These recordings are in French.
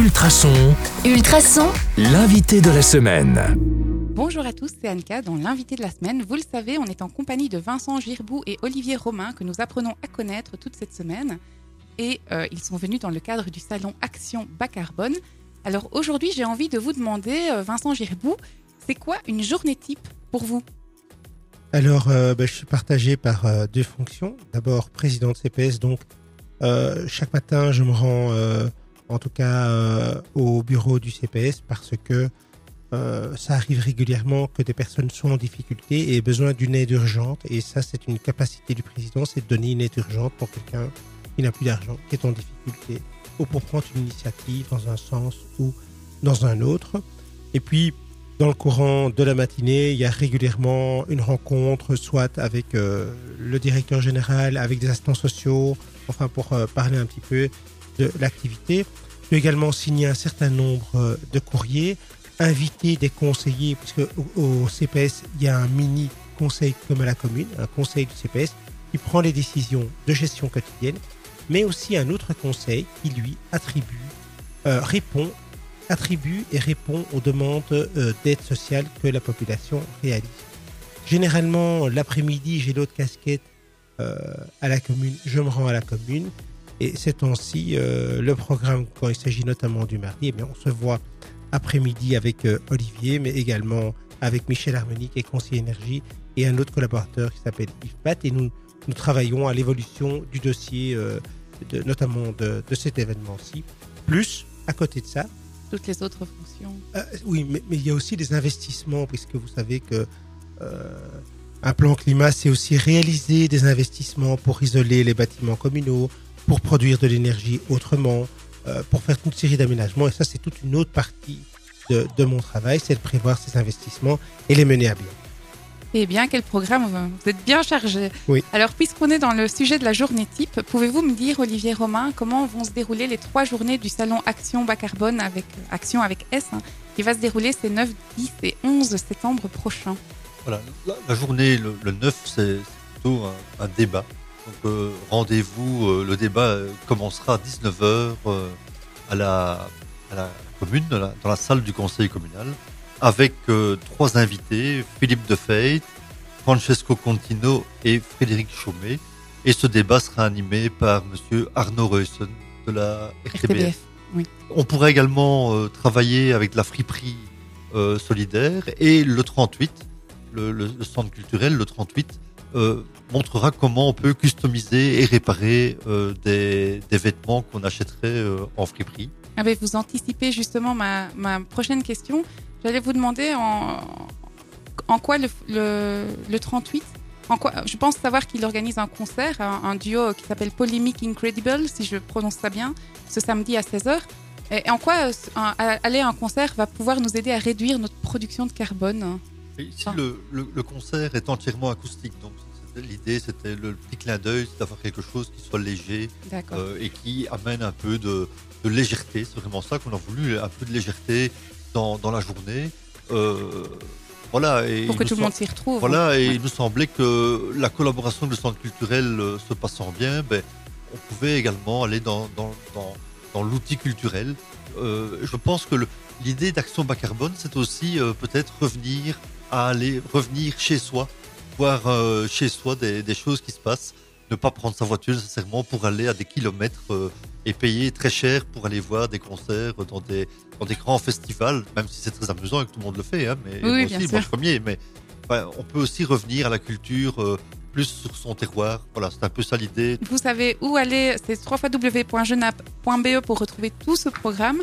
Ultrason, Ultrason, l'invité de la semaine. Bonjour à tous, c'est Anka dans l'invité de la semaine. Vous le savez, on est en compagnie de Vincent Girbou et Olivier Romain que nous apprenons à connaître toute cette semaine. Et euh, ils sont venus dans le cadre du salon Action Bas Carbone. Alors aujourd'hui, j'ai envie de vous demander, euh, Vincent Girbou, c'est quoi une journée type pour vous? Alors, euh, ben, je suis partagé par euh, deux fonctions. D'abord, président de CPS, donc euh, chaque matin, je me rends, euh, en tout cas, euh, au bureau du CPS parce que euh, ça arrive régulièrement que des personnes sont en difficulté et aient besoin d'une aide urgente. Et ça, c'est une capacité du président, c'est de donner une aide urgente pour quelqu'un qui n'a plus d'argent, qui est en difficulté, ou pour prendre une initiative dans un sens ou dans un autre. Et puis, dans le courant de la matinée, il y a régulièrement une rencontre, soit avec euh, le directeur général, avec des assistants sociaux, enfin pour parler un petit peu de l'activité. Je peux également signer un certain nombre euh, de courriers, inviter des conseillers, puisque au, au CPS, il y a un mini conseil comme à la commune, un conseil du CPS qui prend les décisions de gestion quotidienne, mais aussi un autre conseil qui, lui, attribue, euh, répond attribue et répond aux demandes euh, d'aide sociale que la population réalise. Généralement, l'après-midi, j'ai l'autre casquette à la commune, je me rends à la commune. Et ces temps-ci, euh, le programme, quand il s'agit notamment du mardi, eh bien, on se voit après-midi avec euh, Olivier, mais également avec Michel Harmonique et conseiller énergie, et un autre collaborateur qui s'appelle Yves Pat. Et nous, nous travaillons à l'évolution du dossier, euh, de, notamment de, de cet événement-ci. Plus, à côté de ça, Toutes les autres fonctions euh, oui, mais, mais il y a aussi des investissements, puisque vous savez que euh, un plan climat, c'est aussi réaliser des investissements pour isoler les bâtiments communaux, pour produire de l'énergie autrement, euh, pour faire toute une série d'aménagements. Et ça, c'est toute une autre partie de, de mon travail, c'est de prévoir ces investissements et les mener à bien. Eh bien, quel programme Vous êtes bien chargé. Oui. Alors, puisqu'on est dans le sujet de la journée type, pouvez-vous me dire, Olivier Romain, comment vont se dérouler les trois journées du salon Action Bas Carbone avec Action avec S, hein, qui va se dérouler ces 9, 10 et 11 septembre prochains? Voilà, la, la journée, le, le 9, c'est c'est plutôt un, un débat. Donc euh, rendez-vous, euh, le débat euh, commencera à 19h à, la, à la commune, dans la, dans la salle du conseil communal, avec trois invités, Philippe Defeit, Francesco Contino et Frédéric Chaumet. Et ce débat sera animé par monsieur Arnaud Reusen de la RTBF. RTBF. On pourrait également travailler avec de la friperie solidaire et le 38, le, le- le centre culturel, le 38, euh, montrera comment on peut customiser et réparer euh, des, vêtements qu'on achèterait euh, en friperie. Vous anticipez justement ma, prochaine question? J'allais vous demander en, quoi le, le, le 38, en quoi, je pense savoir qu'il organise un concert, un, duo qui s'appelle Polemic Incredible, si je prononce ça bien, ce samedi à 16h. Et, et en quoi aller à un concert va pouvoir nous aider à réduire notre production de carbone? Ici, Ah. le, le, le concert est entièrement acoustique, donc l'idée c'était le petit clin d'œil, c'est d'avoir quelque chose qui soit léger euh, et qui amène un peu de, de légèreté. C'est vraiment ça qu'on a voulu, un peu de légèreté dans, dans la journée. Euh, voilà. Et Pour que tout le monde s'y retrouve. Voilà, et Ouais. il nous semblait que la collaboration du centre culturel euh, se passant bien, ben, on pouvait également aller dans, dans, dans, dans l'outil culturel. Euh, je pense que l'idée d'action bas carbone, c'est aussi euh, peut-être revenir à aller revenir chez soi, voir euh, chez soi des, des choses qui se passent, ne pas prendre sa voiture nécessairement pour aller à des kilomètres euh, et payer très cher pour aller voir des concerts dans des, dans des grands festivals, même si c'est très amusant et que tout le monde le fait, hein, mais Oui, moi aussi, sûr. moi premier, mais on peut aussi revenir à la culture euh, plus sur son terroir. Voilà, c'est un peu ça l'idée. Vous savez où aller, c'est www.genap.be pour retrouver tout ce programme.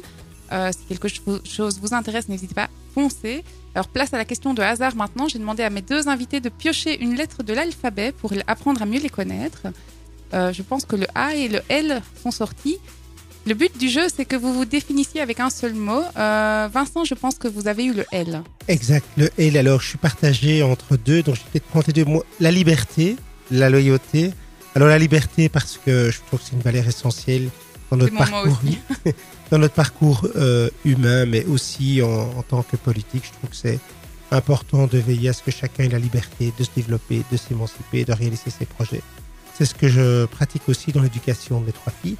Euh, si quelque cho- chose vous intéresse, n'hésitez pas, Alors, place à la question de hasard maintenant. J'ai demandé à mes deux invités de piocher une lettre de l'alphabet pour apprendre à mieux les connaître. Euh, je pense que le A et le L sont sortis. Le but du jeu, c'est que vous vous définissiez avec un seul mot. Euh, Vincent, je pense que vous avez eu le L. Exact. Le L, alors, je suis partagé entre deux, donc je vais peut-être prendre deux mots. La liberté, la loyauté. Alors, la liberté, parce que je trouve que c'est une valeur essentielle dans notre parcours, dans notre parcours euh, humain, mais aussi en, en tant que politique. Je trouve que c'est important de veiller à ce que chacun ait la liberté de se développer, de s'émanciper, de réaliser ses projets. C'est ce que je pratique aussi dans l'éducation de mes trois filles.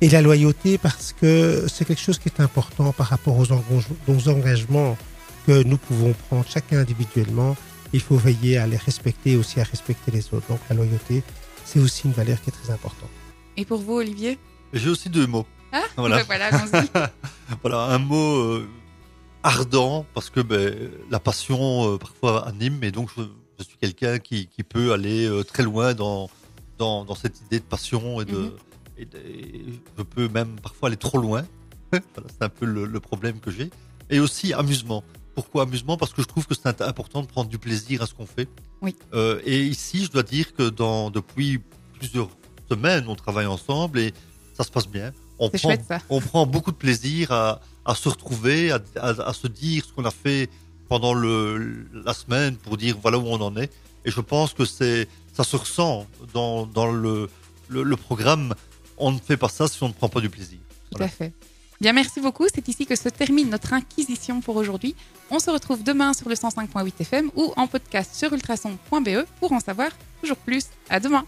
Et la loyauté parce que c'est quelque chose qui est important par rapport aux, engage- aux engagements que nous pouvons prendre chacun individuellement. Il faut veiller à les respecter et aussi à respecter les autres. Donc la loyauté, c'est aussi une valeur qui est très importante. Et pour vous, Olivier? J'ai aussi deux mots. Ah, Voilà. ben voilà. Voilà, un mot euh, ardent, parce que ben, la passion euh, parfois anime, et donc je, je suis quelqu'un qui, qui peut aller euh, très loin dans, dans, dans cette idée de passion, et, de, Mhm. et de- et je peux même parfois aller trop loin. voilà, c'est un peu le, le problème que j'ai. Et aussi amusement. Pourquoi amusement? Parce que je trouve que c'est important de prendre du plaisir à ce qu'on fait. Oui. Et ici, je dois dire que dans, depuis plusieurs semaines, on travaille ensemble et ça se passe bien. On prend, chouette ça. on prend beaucoup de plaisir à, à se retrouver, à, à- à se dire ce qu'on a fait pendant le, la semaine pour dire voilà où on en est. Et je pense que c'est ça se ressent dans, dans le, le, le programme. On ne fait pas ça si on ne prend pas du plaisir. Tout à fait. Bien, merci beaucoup. C'est ici que se termine notre inquisition pour aujourd'hui. On se retrouve demain sur le 105.8 FM ou en podcast sur ultrason.be pour en savoir toujours plus. À demain.